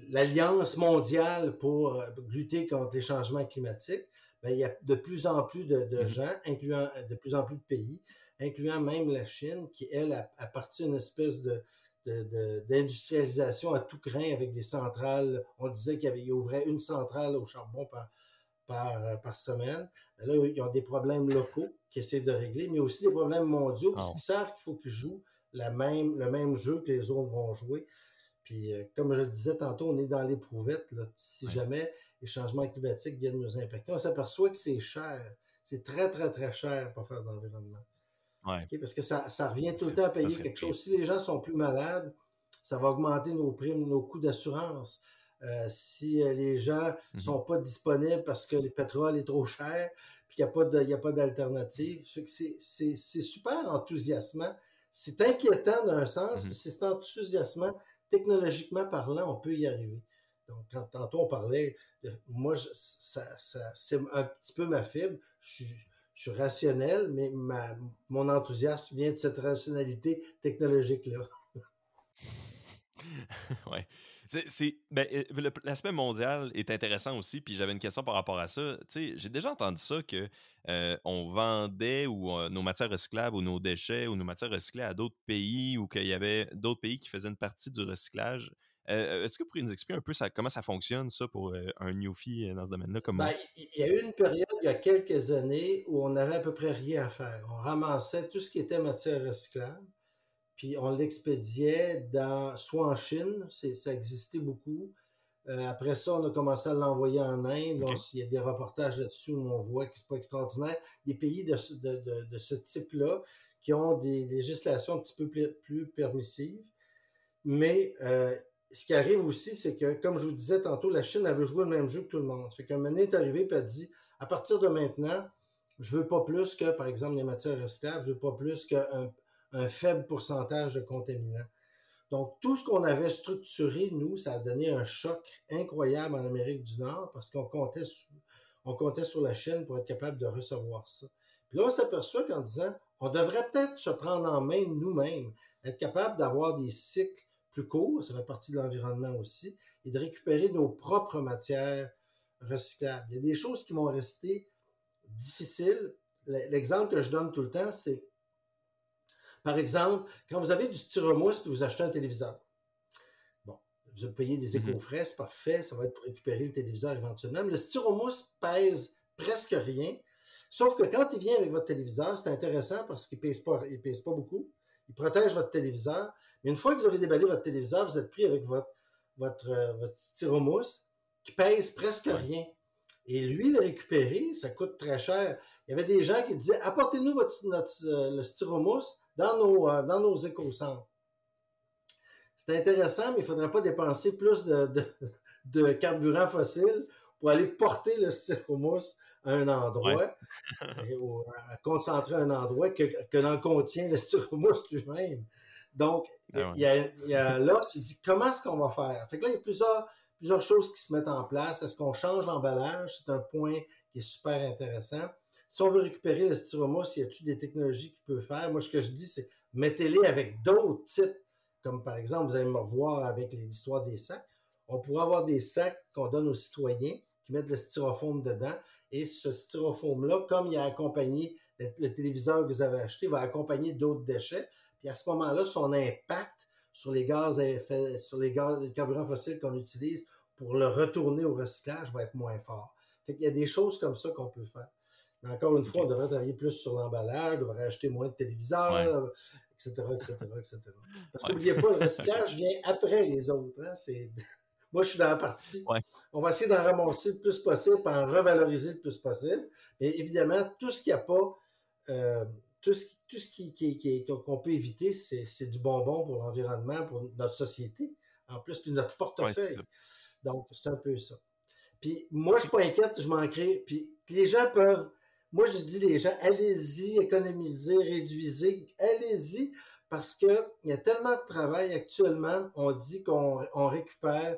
l'Alliance mondiale pour lutter contre les changements climatiques. Ben, il y a de plus en plus de, de mm-hmm. gens, incluant de plus en plus de pays, incluant même la Chine, qui, elle, a, parti d'une espèce de, d'industrialisation à tout craint avec des centrales. On disait qu'il y, ouvrait une centrale au charbon par, par, par semaine. Mais là, ils ont des problèmes locaux qu'ils essaient de régler, mais aussi des problèmes mondiaux, parce ah. qu'ils savent qu'il faut qu'ils jouent la même, le même jeu que les autres vont jouer. Puis, euh, comme je le disais tantôt, on est dans l'éprouvette. Là. Si jamais les changements climatiques viennent nous impacter, on s'aperçoit que c'est cher. C'est très, très, très cher pour faire parce que ça, ça revient tout le temps à payer quelque chose. Si les gens sont plus malades, ça va augmenter nos primes, nos coûts d'assurance. Euh, si euh, les gens ne mmh sont pas disponibles parce que le pétrole est trop cher, puis qu'il n'y a pas d'alternative, c'est super enthousiasmant. C'est inquiétant d'un sens, mmh mais c'est enthousiasmant. Technologiquement parlant, on peut y arriver. Donc, quand tantôt on parlait, moi, ça, c'est un petit peu ma fibre. Je suis, je suis rationnel, mais ma, mon enthousiasme vient de cette rationalité technologique-là. oui. C'est, ben, euh, l'aspect mondial est intéressant aussi, puis j'avais une question par rapport à ça. J'ai déjà entendu ça que euh, on vendait ou euh, nos matières recyclables ou nos déchets ou nos matières recyclées à d'autres pays ou qu'il y avait d'autres pays qui faisaient une partie du recyclage. Euh, est-ce que vous pourriez nous expliquer un peu comment ça fonctionne, ça, pour euh, un newfie euh, dans ce domaine-là? Ben, il y a eu une période, il y a quelques années, où on n'avait à peu près rien à faire. On ramassait tout ce qui était matière recyclable, puis on l'expédiait dans, soit en Chine, ça existait beaucoup. après ça, on a commencé à l'envoyer en Inde. il y a des reportages là-dessus où on voit que c'est pas extraordinaire. Des pays de, ce type-là qui ont des, législations un petit peu plus, permissives. Mais ce qui arrive aussi, c'est que, comme je vous disais tantôt, la Chine, elle veut jouer le même jeu que tout le monde. Fait qu'un moment est arrivé et a dit, à partir de maintenant, je veux pas plus que, par exemple, les matières recyclables, je veux pas plus qu'un un faible pourcentage de contaminants. Donc, tout ce qu'on avait structuré, nous, ça a donné un choc incroyable en Amérique du Nord parce qu'on comptait, comptait sur la Chine pour être capable de recevoir ça. Puis là, on s'aperçoit qu'en disant, on devrait peut-être se prendre en main nous-mêmes, être capable d'avoir des cycles plus court, ça fait partie de l'environnement aussi, et de récupérer nos propres matières recyclables. Il y a des choses qui vont rester difficiles. L'exemple que je donne tout le temps, c'est, par exemple, quand vous avez du styromousse puis vous achetez un téléviseur. Bon, vous payez des mm-hmm. éco-frais, c'est parfait, ça va être pour récupérer le téléviseur éventuellement, mais le styromousse pèse presque rien. Sauf que quand il vient avec votre téléviseur, c'est intéressant parce qu'il ne pèse, pas, pèse pas beaucoup. Il protège votre téléviseur, mais une fois que vous avez déballé votre téléviseur, vous êtes pris avec votre, votre, euh, votre styromousse qui pèse presque rien. Et lui, le récupérer, ça coûte très cher. Il y avait des gens qui disaient apportez-nous votre, notre, euh, le styromousse dans nos, euh, dans nos éco-centres. C'est intéressant, mais il ne faudrait pas dépenser plus de, de, de, carburant fossile pour aller porter le styromousse à un endroit, à concentrer un endroit que, que l'on contient le styromousse lui-même. Donc, ah il, y a, là, tu dis, comment est-ce qu'on va faire? Fait que là, il y a plusieurs, plusieurs choses qui se mettent en place. Est-ce qu'on change l'emballage? C'est un point qui est super intéressant. Si on veut récupérer le styromousse, y a-t-il des technologies qui peuvent faire? Moi, ce que je dis, c'est mettez-les avec d'autres types, comme par exemple, vous allez me revoir avec l'histoire des sacs. On pourrait avoir des sacs qu'on donne aux citoyens qui mettent le styrofoam dedans. Et ce styrofoam-là, comme il a accompagné le téléviseur que vous avez acheté, va accompagner d'autres déchets. Puis à ce moment-là, son impact sur les gaz à effet, sur les gaz, les carburants fossiles qu'on utilise pour le retourner au recyclage va être moins fort. Fait qu'il y a des choses comme ça qu'on peut faire. Mais encore une fois, on devrait travailler plus sur l'emballage, on devrait acheter moins de téléviseurs etc., etc., etc. Parce qu'oubliez pas, le recyclage vient après les autres. Hein, moi, je suis dans la partie. On va essayer d'en ramasser le plus possible, en revaloriser le plus possible. Mais évidemment, tout ce qu'il n'y a pas, euh, tout ce, tout ce qui, qu'on peut éviter, c'est, du bonbon pour l'environnement, pour notre société. En plus, puis notre portefeuille. Donc, c'est un peu ça. Puis moi, je suis pas inquiète, je manquerai. Puis les gens peuvent. Moi, je dis les gens, allez-y, économisez, réduisez, allez-y, parce qu'il y a tellement de travail actuellement. On dit qu'on récupère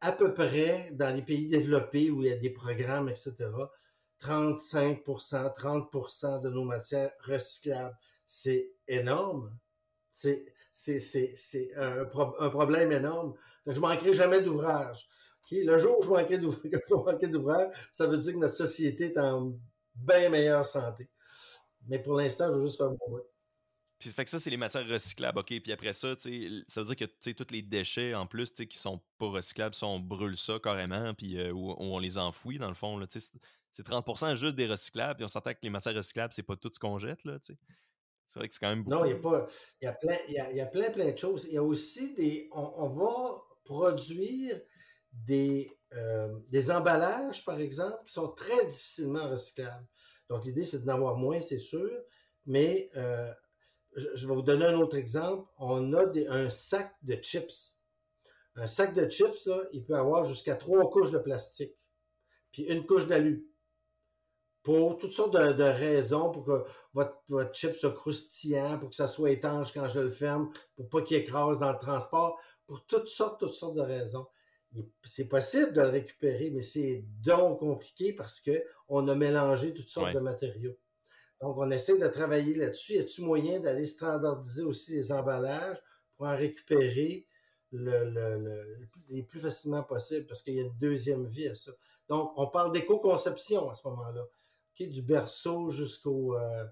à peu près dans les pays développés où il y a des programmes, etc. 35% 30% de nos matières recyclables. C'est énorme. C'est un, un, problème énorme. Je je manquerai jamais d'ouvrage. Le jour où je manquerai d'ouvrage, ça veut dire que notre société est en bien meilleure santé. Mais pour l'instant, je veux juste faire mon bout. Puis fait que ça, c'est les matières recyclables, OK? Puis après ça, ça veut dire que tous les déchets, en plus, qui sont pas recyclables, ça, on brûle ça carrément, puis euh, ou, on les enfouit, dans le fond. C'est 30% juste des recyclables, puis on s'entend que les matières recyclables, c'est pas tout ce qu'on jette, là, C'est vrai que c'est quand même beaucoup. Non, il y a pas... Il y a plein, il y a, plein, plein de choses. Il y a aussi des... On, va produire des, euh, des emballages, par exemple, qui sont très difficilement recyclables. Donc, l'idée, c'est d'en avoir moins, c'est sûr, mais euh, je, vais vous donner un autre exemple. On a un sac de chips. Un sac de chips, là, il peut avoir jusqu'à trois couches de plastique, puis une couche d'alu. Pour toutes sortes de, raisons, pour que votre, votre chip soit croustillant, pour que ça soit étanche quand je le ferme, pour pas qu'il écrase dans le transport, pour toutes sortes, toutes sortes de raisons. C'est possible de le récupérer, mais c'est donc compliqué parce que on a mélangé toutes sortes de matériaux. Donc, on essaie de travailler là-dessus. Y a-t-il moyen d'aller standardiser aussi les emballages pour en récupérer le, le, les plus facilement possible? Parce qu'il y a une deuxième vie à ça. Donc, on parle d'éco-conception à ce moment-là, du berceau jusqu'au euh,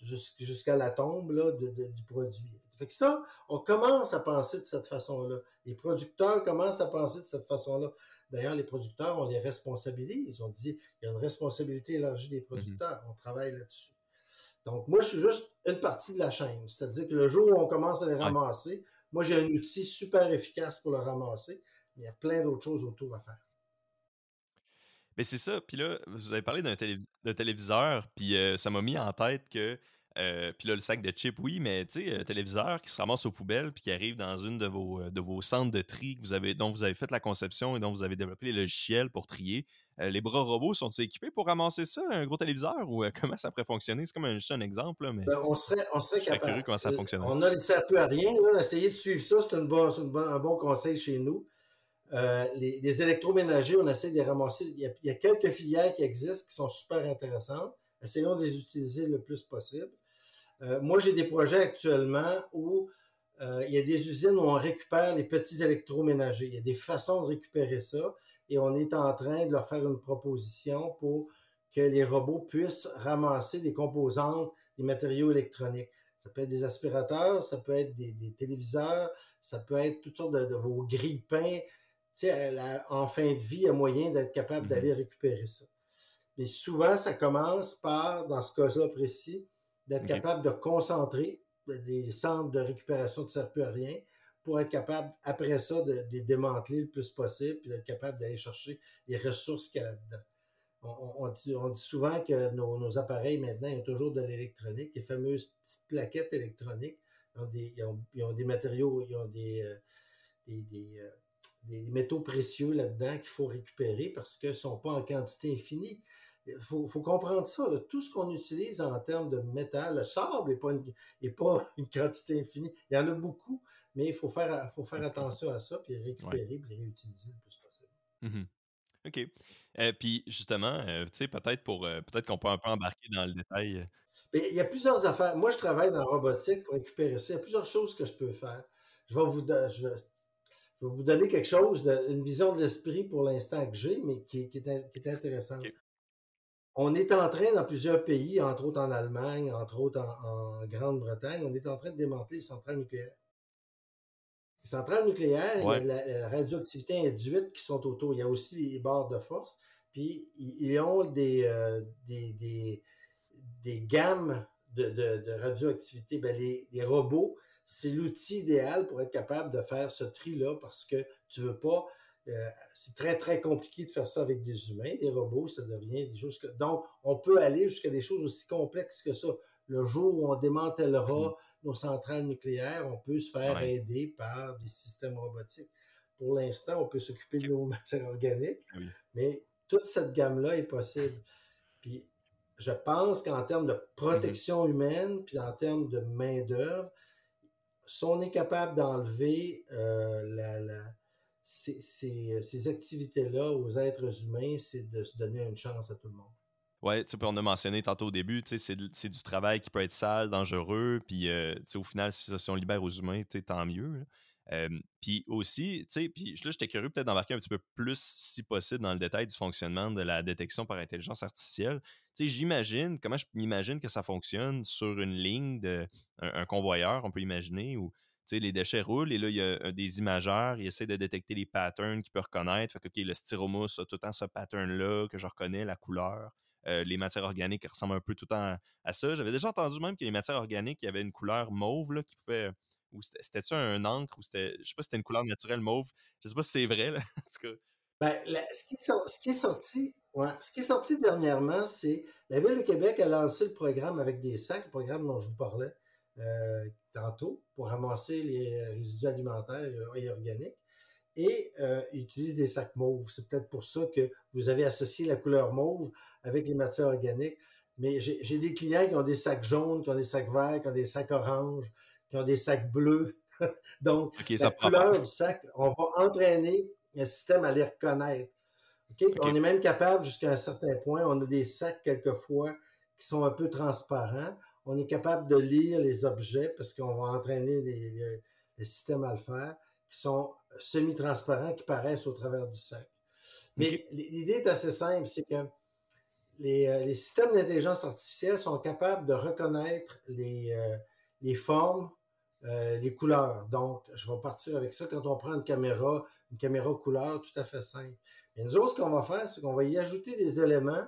jusqu'à la tombe là, de, du produit. Fait que ça, on commence à penser de cette façon-là. Les producteurs commencent à penser de cette façon-là. D'ailleurs, les producteurs, on les responsabilise. Ils ont dit, il y a une responsabilité élargie des mm-hmm. producteurs. On travaille là-dessus. Donc, moi, je suis juste une partie de la chaîne. C'est-à-dire que le jour où on commence à les ramasser, moi, j'ai un outil super efficace pour le ramasser, mais il y a plein d'autres choses autour à faire. Mais c'est ça. Puis là, vous avez parlé d'un téléviseur, puis euh, ça m'a mis en tête que euh, puis là, le sac de chips, oui, mais tu sais, téléviseur qui se ramasse aux poubelles puis qui arrive dans une de vos, euh, de vos centres de tri que vous avez, dont vous avez fait la conception et dont vous avez développé les logiciels pour trier. Euh, les bras robots sont-ils équipés pour ramasser ça, un gros téléviseur, ou comment ça pourrait fonctionner? C'est comme un, un exemple, là, mais ben, on serait, on serait capable. curieux comment ça fonctionne. On a laissé un peu à rien, là. Essayer de suivre ça, c'est un bon conseil chez nous. Les, électroménagers, on essaie de les ramasser. Il y, a, quelques filières qui existent qui sont super intéressantes. Essayons de les utiliser le plus possible. Euh, moi, j'ai des projets actuellement où euh, il y a des usines où on récupère les petits électroménagers. Il y a des façons de récupérer ça et on est en train de leur faire une proposition pour que les robots puissent ramasser des composantes, des matériaux électroniques. Ça peut être des aspirateurs, ça peut être des, téléviseurs, ça peut être toutes sortes de, vos grilles-pains. En fin de vie, il y a moyen d'être capable mm-hmm. d'aller récupérer ça. Mais souvent, ça commence par, dans ce cas-là précis, d'être capable de concentrer des centres de récupération qui ne servent plus à rien pour être capable, après ça, de, les démanteler le plus possible, puis d'être capable d'aller chercher les ressources qu'il y a là-dedans. On, dit, souvent que nos, appareils maintenant ont toujours de l'électronique, les fameuses petites plaquettes électroniques. Ils ont des, ils ont, des matériaux, ils ont des, euh, des, euh, des, métaux précieux là-dedans qu'il faut récupérer parce qu'ils ne sont pas en quantité infinie. Il faut, comprendre ça. Tout ce qu'on utilise en termes de métal, le sable n'est pas, une, pas une quantité infinie. Il y en a beaucoup, mais il faut faire, faut faire attention à ça, puis récupérer, puis les réutiliser le plus possible. Mmh OK. Euh, puis justement, euh, tu sais, peut-être pour euh, peut-être qu'on peut un peu embarquer dans le détail. il y a plusieurs affaires. Moi, je travaille dans la robotique pour récupérer ça. Il y a plusieurs choses que je peux faire. Je vais vous, je, vais vous donner quelque chose, une vision de l'esprit pour l'instant que j'ai, mais qui, qui, est, intéressante. On est en train, dans plusieurs pays, entre autres en Allemagne, entre autres en, Grande-Bretagne, on est en train de démanteler les centrales nucléaires. Les centrales nucléaires, il y a la, radioactivité induite qui sont autour. Il y a aussi les barres de force. Puis, ils ont des, euh, des, des, gammes de, radioactivité. Ben, les, robots, c'est l'outil idéal pour être capable de faire ce tri-là parce que tu veux pas. Euh, c'est très, très compliqué de faire ça avec des humains. Les robots, ça devient des choses que. Donc, on peut aller jusqu'à des choses aussi complexes que ça. Le jour où on démantèlera mmh. nos centrales nucléaires, on peut se faire aider par des systèmes robotiques. Pour l'instant, on peut s'occuper de nos matières organiques, mais toute cette gamme-là est possible. Puis je pense qu'en termes de protection humaine, puis en termes de main-d'œuvre, si on est capable d'enlever euh, ces, activités-là aux êtres humains, c'est de se donner une chance à tout le monde. Oui, on a mentionné tantôt au début, c'est du travail qui peut être sale, dangereux, puis euh, au final, si on libère aux humains, tant mieux puis aussi, puis là, j'étais curieux peut-être d'embarquer un petit peu plus, si possible, dans le détail du fonctionnement de la détection par intelligence artificielle. J'imagine, comment je m'imagine que ça fonctionne sur une ligne de un, convoyeur, on peut imaginer, où les déchets roulent et là, il y a des imageurs, ils essaient de détecter les patterns qu'ils peuvent reconnaître. Fait que, OK, le styromousse a tout le temps ce pattern-là que je reconnais, la couleur. les matières organiques ressemblent un peu tout le temps à, ça. J'avais déjà entendu même que les matières organiques, il y avait une couleur mauve qui pouvait ou c'était-tu un encre ou c'était, je sais pas si c'était une couleur naturelle mauve. Je sais pas si c'est vrai. Ben, ce, qui est, sorti, ce qui est sorti dernièrement, c'est la Ville de Québec a lancé le programme avec des sacs, le programme dont je vous parlais euh, tantôt, pour ramasser les résidus alimentaires et organiques, et euh, utilise des sacs mauves. C'est peut-être pour ça que vous avez associé la couleur mauve avec les matières organiques. Mais j'ai des clients qui ont des sacs jaunes, qui ont des sacs verts, qui ont des sacs oranges, qui ont des sacs bleus. Donc, la couleur du sac, on va entraîner un système à les reconnaître. On est même capable, jusqu'à un certain point, on a des sacs quelquefois qui sont un peu transparents. On est capable de lire les objets parce qu'on va entraîner les, systèmes à le faire, qui sont semi-transparents, qui paraissent au travers du sac. Mais l'idée est assez simple, c'est que les, euh, les systèmes d'intelligence artificielle sont capables de reconnaître les, euh, les formes, euh, les couleurs. Donc, je vais partir avec ça. Quand on prend une caméra, une caméra couleur, tout à fait simple. Mais nous autres, ce qu'on va faire, c'est qu'on va y ajouter des éléments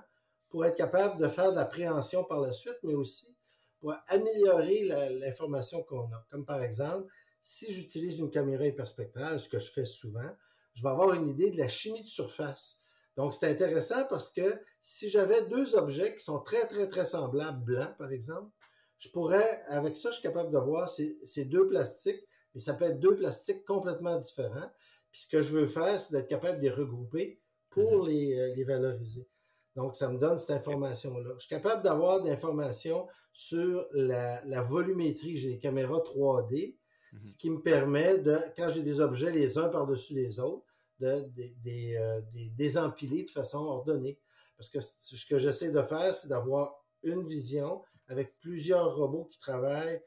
pour être capable de faire de l'appréhension par la suite, mais aussi pour améliorer l'information qu'on a. Comme par exemple, si j'utilise une caméra hyperspectrale, ce que je fais souvent, je vais avoir une idée de la chimie de surface. Donc, c'est intéressant parce que si j'avais deux objets qui sont très, très, très semblables, blancs par exemple, je pourrais, avec ça, je suis capable de voir ces, deux plastiques, mais ça peut être deux plastiques complètement différents. Puis ce que je veux faire, c'est d'être capable de les regrouper pour mm-hmm. euh, les, valoriser. Donc, ça me donne cette information-là. Je suis capable d'avoir des informations sur la, volumétrie. J'ai des caméras 3D, mm-hmm. ce qui me permet de, quand j'ai des objets les uns par-dessus les autres, de, euh, de, désempiler de façon ordonnée. Parce que ce que j'essaie de faire, c'est d'avoir une vision avec plusieurs robots qui travaillent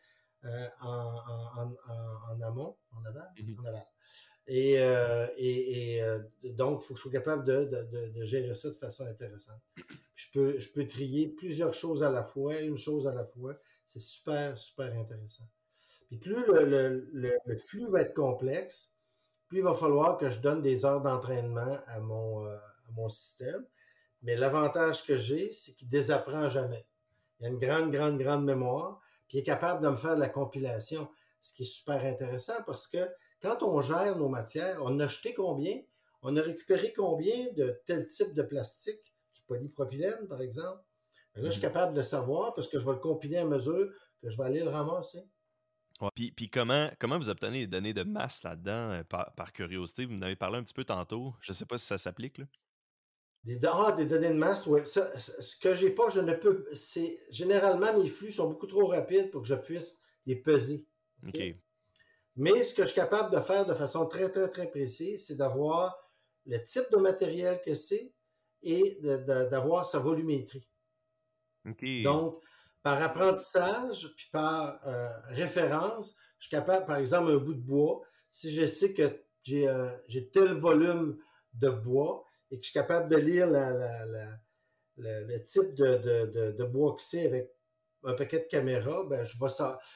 euh, en, amont, en aval, mhm. en aval. Et, euh, et, euh, donc, il faut que je sois capable de, gérer ça de façon intéressante. je, peux, je peux trier plusieurs choses à la fois, une chose à la fois. C'est super, super intéressant. Puis plus le, le, flux va être complexe, plus il va falloir que je donne des heures d'entraînement à mon, à mon système. Mais l'avantage que j'ai, c'est qu'il désapprend jamais. Il a une grande, grande, grande mémoire, puis il est capable de me faire de la compilation, ce qui est super intéressant parce que quand on gère nos matières, on a jeté combien? On a récupéré combien de tel type de plastique, du polypropylène, par exemple? là, je suis mhm. capable de le savoir parce que je vais le compiler à mesure que je vais aller le ramasser. Puis, puis, comment, comment vous obtenez les données de masse là-dedans euh, par, par, curiosité? Vous en avez parlé un petit peu tantôt. Je ne sais pas si ça s'applique. Des, ah, des données de masse, oui. ce que j'ai pas, je ne peux. C'est généralement mes flux sont beaucoup trop rapides pour que je puisse les peser. Mais ce que je suis capable de faire de façon très, très, très précise, c'est d'avoir le type de matériel que c'est et d'avoir sa volumétrie. Donc, par apprentissage, puis par euh, référence, je suis capable, par exemple, un bout de bois, si je sais que j'ai tel volume de bois, et que je suis capable de lire le type de, bois que c'est avec un paquet de caméras, ben je, vais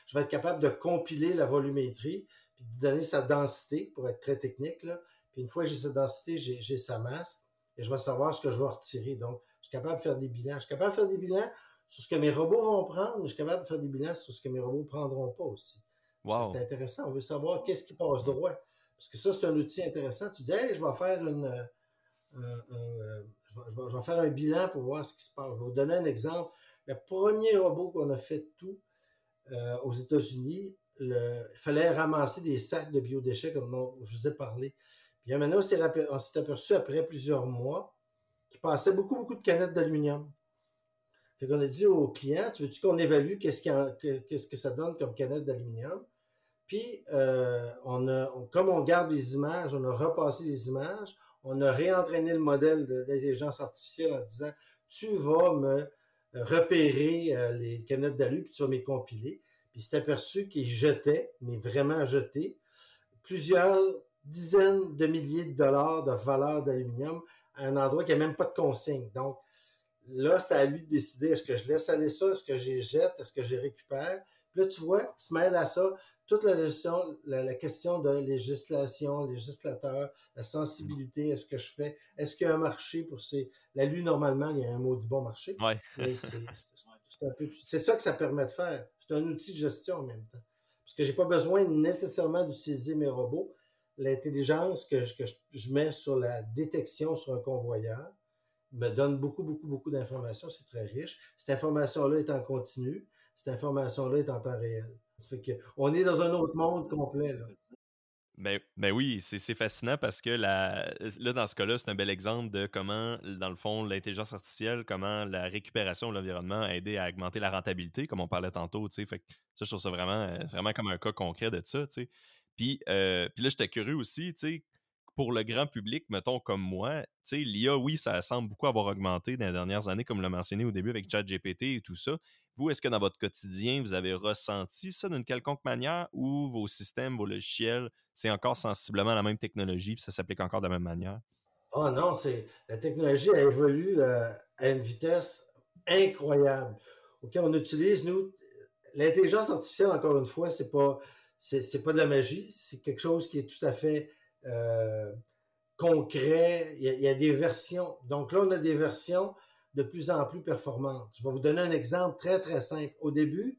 je vais être capable de compiler la volumétrie puis de donner sa densité pour être très technique. Là. Puis une fois que j'ai sa densité, j'ai sa masse et je vais savoir ce que je vais retirer. Donc, je suis capable de faire des bilans. Je suis capable de faire des bilans sur ce que mes robots vont prendre, mais je suis capable de faire des bilans sur ce que mes robots ne prendront pas aussi. C'est intéressant. On veut savoir qu'est-ce qui passe droit. Parce que ça, c'est un outil intéressant. Tu dis, hey, je vais faire une. Euh, euh, je, vais, faire un bilan pour voir ce qui se passe. Je vais vous donner un exemple. Le premier robot qu'on a fait tout euh, aux États-Unis, il fallait ramasser des sacs de biodéchets, comme je vous ai parlé. Puis maintenant, on s'est aperçu après plusieurs mois qu'il passait beaucoup, beaucoup de canettes d'aluminium. Fait qu'on a dit aux clients, tu veux-tu qu'on évalue qu'est-ce que ça donne comme canette d'aluminium? Puis, euh, on a, comme on garde les images, on a repassé les images, on a réentraîné le modèle d'intelligence artificielle en disant, tu vas me repérer euh, les canettes d'alu, puis tu vas les compiler. Puis c'est aperçu qu'il jetait, mais vraiment jeté, plusieurs dizaines de milliers de dollars de valeur d'aluminium à un endroit qui n'a même pas de consigne. Donc, là, c'est à lui de décider est-ce que je laisse aller ça, est-ce que je les jette, est-ce que je récupère? Puis là, tu vois, il se mêle à ça toute la, la, question de législation, législateur, la sensibilité, est-ce que je fais, est-ce qu'il y a un marché pour ces. La lue, normalement, il y a un maudit bon marché. Ouais. c'est ça que ça permet de faire. C'est un outil de gestion en même temps. Parce que j'ai pas besoin nécessairement d'utiliser mes robots. L'intelligence que, je, que je mets sur la détection sur un convoyeur me donne beaucoup, beaucoup, beaucoup d'informations. C'est très riche. Cette information-là est en continu. Cette information-là est en temps réel. On est dans un autre monde complet. Là. Ben, ben oui, c'est fascinant parce que là, dans ce cas-là, c'est un bel exemple de comment, dans le fond, l'intelligence artificielle, comment la récupération de l'environnement a aidé à augmenter la rentabilité, comme on parlait tantôt. Ça, je trouve ça vraiment, euh, vraiment comme un cas concret de ça. Puis, euh, puis là, j'étais curieux aussi, pour le grand public, mettons comme moi, l'IA, oui, ça semble beaucoup avoir augmenté dans les dernières années, comme l'a mentionné au début avec ChatGPT et tout ça. Vous, est-ce que dans votre quotidien, vous avez ressenti ça d'une quelconque manière ou vos systèmes, vos logiciels, c'est encore sensiblement la même technologie puis ça s'applique encore de la même manière? Oh non, c'est la technologie a évolué euh, à une vitesse incroyable. OK, on utilise, nous, l'intelligence artificielle, encore une fois, c'est pas c'est, pas de la magie, c'est quelque chose qui est tout à fait euh, concret. Il y, a, des versions. Donc là, on a des versions de plus en plus performantes. Je vais vous donner un exemple très, très simple. Au début,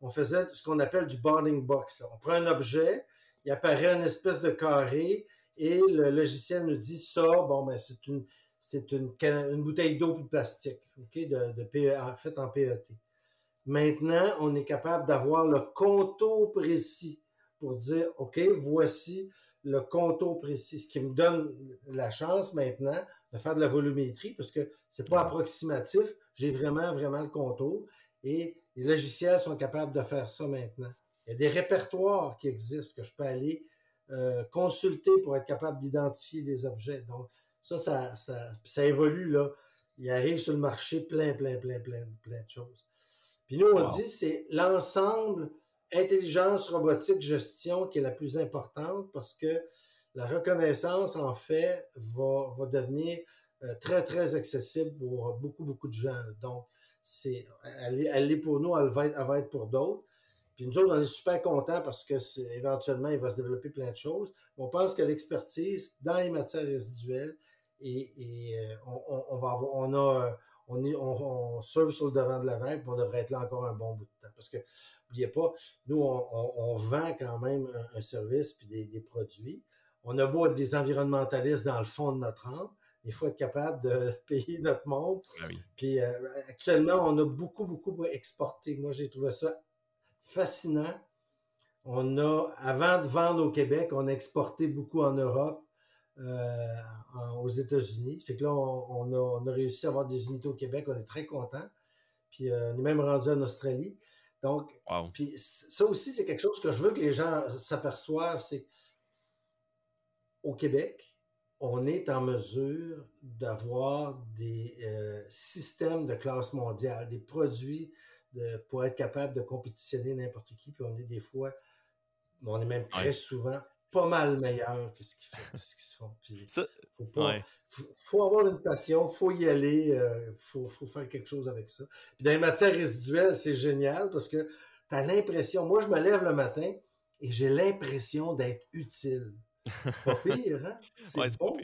on faisait ce qu'on appelle du boarding box. On prend un objet, il apparaît une espèce de carré et le logiciel nous dit ça, bon, ben, c'est une, c'est une, bouteille d'eau de plastique, OK, PE, faite en PET. Maintenant, on est capable d'avoir le contour précis pour dire, OK, voici le contour précis, ce qui me donne la chance maintenant de faire de la volumétrie parce que c'est pas approximatif. J'ai vraiment, vraiment le contour. Et les logiciels sont capables de faire ça maintenant. Il y a des répertoires qui existent que je peux aller euh, consulter pour être capable d'identifier des objets. Donc, ça, ça, ça, évolue, là. Il arrive sur le marché plein, plein, plein, plein, plein de choses. Puis nous, on dit c'est l'ensemble intelligence robotique gestion qui est la plus importante parce que la reconnaissance, en fait, va, va devenir euh, très, très accessible pour beaucoup, beaucoup de gens. Donc, c'est, elle, est, pour nous, elle va être, pour d'autres. Puis nous autres, on est super contents parce que éventuellement, il va se développer plein de choses. On pense que l'expertise dans les matières résiduelles et, euh, on, va avoir, on a, on, est, on, surfe sur le devant de la vague, puis on devrait être là encore un bon bout de temps. Parce que, n'oubliez pas, nous, on, vend quand même un, service puis des, des, produits on a beau être des environnementalistes dans le fond de notre âme, il faut être capable de payer notre monde. Ah Puis euh, actuellement, on a beaucoup, beaucoup exporté. Moi, j'ai trouvé ça fascinant. On a, avant de vendre au Québec, on a exporté beaucoup en Europe, euh, aux États-Unis. Fait que là, on, a, réussi à avoir des unités au Québec. On est très contents. Puis euh, on est même rendu en Australie. Donc, puis ça aussi, c'est quelque chose que je veux que les gens s'aperçoivent. C'est au Québec, on est en mesure d'avoir des euh, systèmes de classe mondiale, des produits de, pour être capable de compétitionner n'importe qui. Puis on est des fois, on est même très souvent pas mal meilleur que ce qu'ils font. Il faut, avoir une passion, faut y aller, euh, faut, faut, faire quelque chose avec ça. Puis dans les matières résiduelles, c'est génial parce que tu as l'impression, moi je me lève le matin et j'ai l'impression d'être utile C'est pas pire, hein? C'est bon.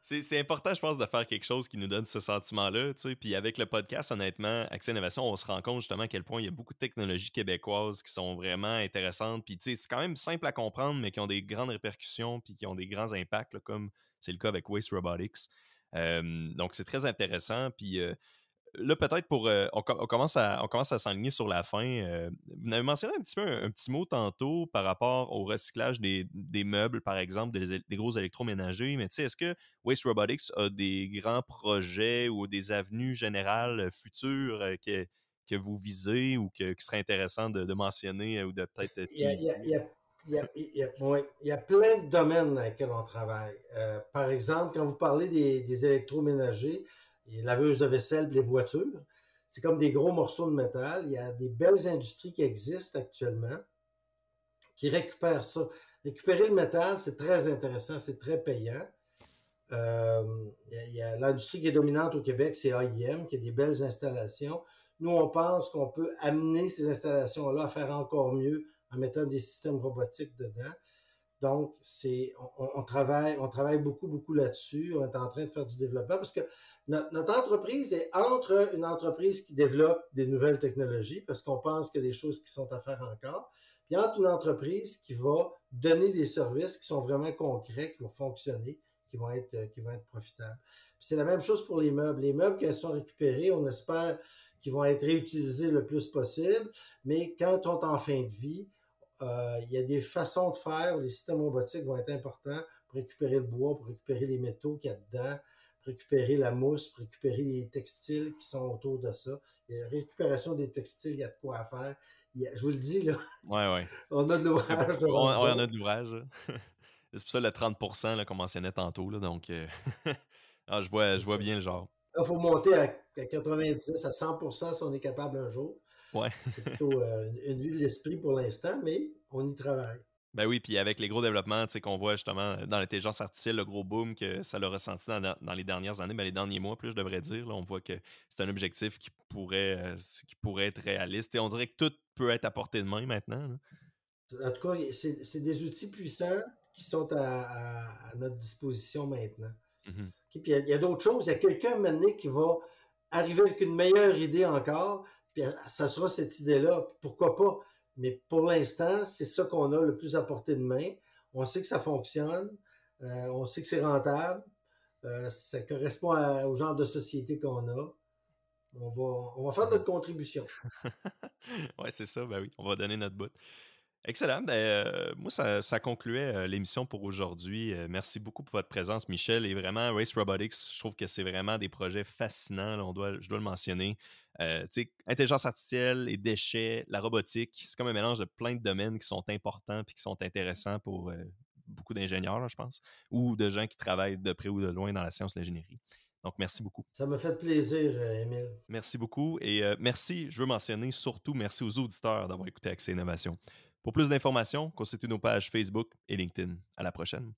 C'est important, je pense, de faire quelque chose qui nous donne ce sentiment-là. Puis avec le podcast, honnêtement, Accès Innovation, on se rend compte justement à quel point il y a beaucoup de technologies québécoises qui sont vraiment intéressantes. Puis c'est quand même simple à comprendre, mais qui ont des grandes répercussions puis qui ont des grands impacts, comme c'est le cas avec Waste Robotics. donc c'est très intéressant. Puis euh, là, peut-être pour. Euh, on, commence à, on commence à s'enligner sur la fin. Euh, vous avez mentionné un petit peu un, petit mot tantôt par rapport au recyclage des, meubles, par exemple, des, gros électroménagers. Mais tu sais, est-ce que Waste Robotics a des grands projets ou des avenues générales futures euh, que, que vous visez ou que, qui serait intéressant de, mentionner ou de peut-être. Il, y a, plein de domaines dans lesquels on travaille. par exemple, quand vous parlez des, des électroménagers, les laveuses de vaisselle, les voitures. C'est comme des gros morceaux de métal. Il y a des belles industries qui existent actuellement qui récupèrent ça. Récupérer le métal, c'est très intéressant, c'est très payant. Euh, il y a, l'industrie qui est dominante au Québec, c'est AIM, qui a des belles installations. Nous, on pense qu'on peut amener ces installations-là à faire encore mieux en mettant des systèmes robotiques dedans. Donc, c'est, on, travaille, on travaille beaucoup, beaucoup là-dessus. On est en train de faire du développement parce que notre, entreprise est entre une entreprise qui développe des nouvelles technologies parce qu'on pense qu'il y a des choses qui sont à faire encore, puis entre une entreprise qui va donner des services qui sont vraiment concrets, qui vont fonctionner, qui vont être, euh, qui vont être profitables. C'est la même chose pour les meubles. Les meubles, ils sont récupérés, on espère qu'ils vont être réutilisés le plus possible, mais quand on est en fin de vie, euh, il y a des façons de faire, les systèmes robotiques vont être importants pour récupérer le bois, pour récupérer les métaux qu'il y a dedans, récupérer la mousse, récupérer les textiles qui sont autour de ça. la récupération des textiles, il y a de quoi faire. je vous le dis, là. Ouais, ouais. on a de l'ouvrage. on, on, a de l'ouvrage. C'est pour ça le 30% qu'on mentionnait tantôt. Là, donc, euh, ah, je vois, je vois bien le genre. Il faut monter à 90, à 100% si on est capable un jour. Ouais. C'est plutôt euh, une vue de l'esprit pour l'instant, mais on y travaille. Ben oui, puis avec les gros développements qu'on voit justement dans l'intelligence artificielle, le gros boom que ça l'a ressenti dans, les dernières années, ben les derniers mois, plus je devrais dire, on voit que c'est un objectif qui pourrait, euh, qui pourrait être réaliste. Et on dirait que tout peut être à portée de main maintenant. En tout cas, c'est des outils puissants qui sont à, notre disposition maintenant. Mm-hmm. Puis il y a, d'autres choses. Il y a quelqu'un maintenant qui va arriver avec une meilleure idée encore, puis ça sera cette idée-là. Pourquoi pas? Mais pour l'instant, c'est ça qu'on a le plus à portée de main. On sait que ça fonctionne, euh, on sait que c'est rentable, euh, ça correspond au genre de société qu'on a. On va, on va faire notre contribution. oui, c'est ça, ben oui, on va donner notre bout. Excellent. Ben, euh, moi, ça, concluait l'émission pour aujourd'hui. merci beaucoup pour votre présence, Michel. Et vraiment, Race Robotics, je trouve que c'est vraiment des projets fascinants. on doit, je dois le mentionner. Euh, intelligence artificielle, les déchets, la robotique, c'est comme un mélange de plein de domaines qui sont importants et qui sont intéressants pour euh, beaucoup d'ingénieurs, je pense, ou de gens qui travaillent de près ou de loin dans la science de l'ingénierie. Donc, merci beaucoup. Ça me fait plaisir, euh, Émile. Merci beaucoup. Et merci, je veux mentionner surtout merci aux auditeurs d'avoir écouté Accès Innovation. Pour plus d'informations, consultez nos pages Facebook et LinkedIn. À la prochaine.